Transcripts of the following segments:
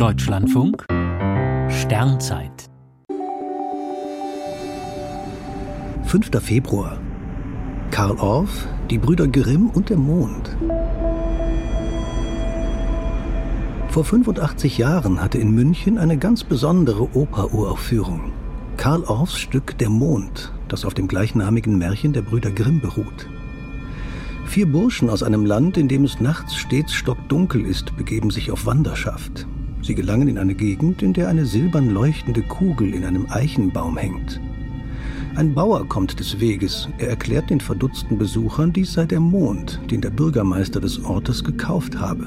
Deutschlandfunk Sternzeit 5. Februar Karl Orff, die Brüder Grimm und der Mond. Vor 85 Jahren hatte in München eine ganz besondere Operuraufführung. Karl Orffs Stück Der Mond, das auf dem gleichnamigen Märchen der Brüder Grimm beruht. Vier Burschen aus einem Land, in dem es nachts stets stockdunkel ist, begeben sich auf Wanderschaft. Sie gelangen in eine Gegend, in der eine silbern leuchtende Kugel in einem Eichenbaum hängt. Ein Bauer kommt des Weges. Er erklärt den verdutzten Besuchern, dies sei der Mond, den der Bürgermeister des Ortes gekauft habe.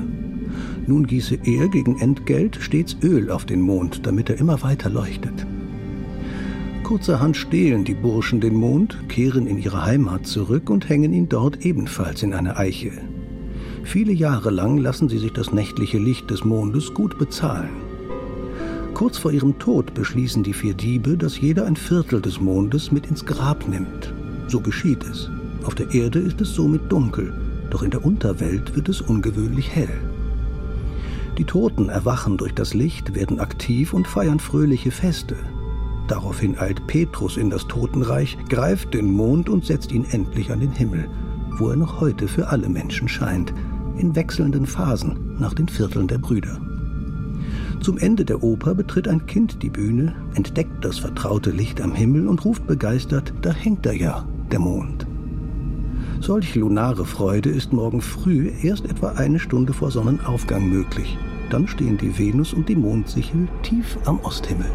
Nun gieße er gegen Entgelt stets Öl auf den Mond, damit er immer weiter leuchtet. Kurzerhand stehlen die Burschen den Mond, kehren in ihre Heimat zurück und hängen ihn dort ebenfalls in eine Eiche. Viele Jahre lang lassen sie sich das nächtliche Licht des Mondes gut bezahlen. Kurz vor ihrem Tod beschließen die vier Diebe, dass jeder ein Viertel des Mondes mit ins Grab nimmt. So geschieht es. Auf der Erde ist es somit dunkel, doch in der Unterwelt wird es ungewöhnlich hell. Die Toten erwachen durch das Licht, werden aktiv und feiern fröhliche Feste. Daraufhin eilt Petrus in das Totenreich, greift den Mond und setzt ihn endlich an den Himmel, wo er noch heute für alle Menschen scheint, in wechselnden Phasen nach den Vierteln der Brüder. Zum Ende der Oper betritt ein Kind die Bühne, entdeckt das vertraute Licht am Himmel und ruft begeistert, da hängt er ja, der Mond. Solch lunare Freude ist morgen früh erst etwa eine Stunde vor Sonnenaufgang möglich. Dann stehen die Venus und die Mondsichel tief am Osthimmel.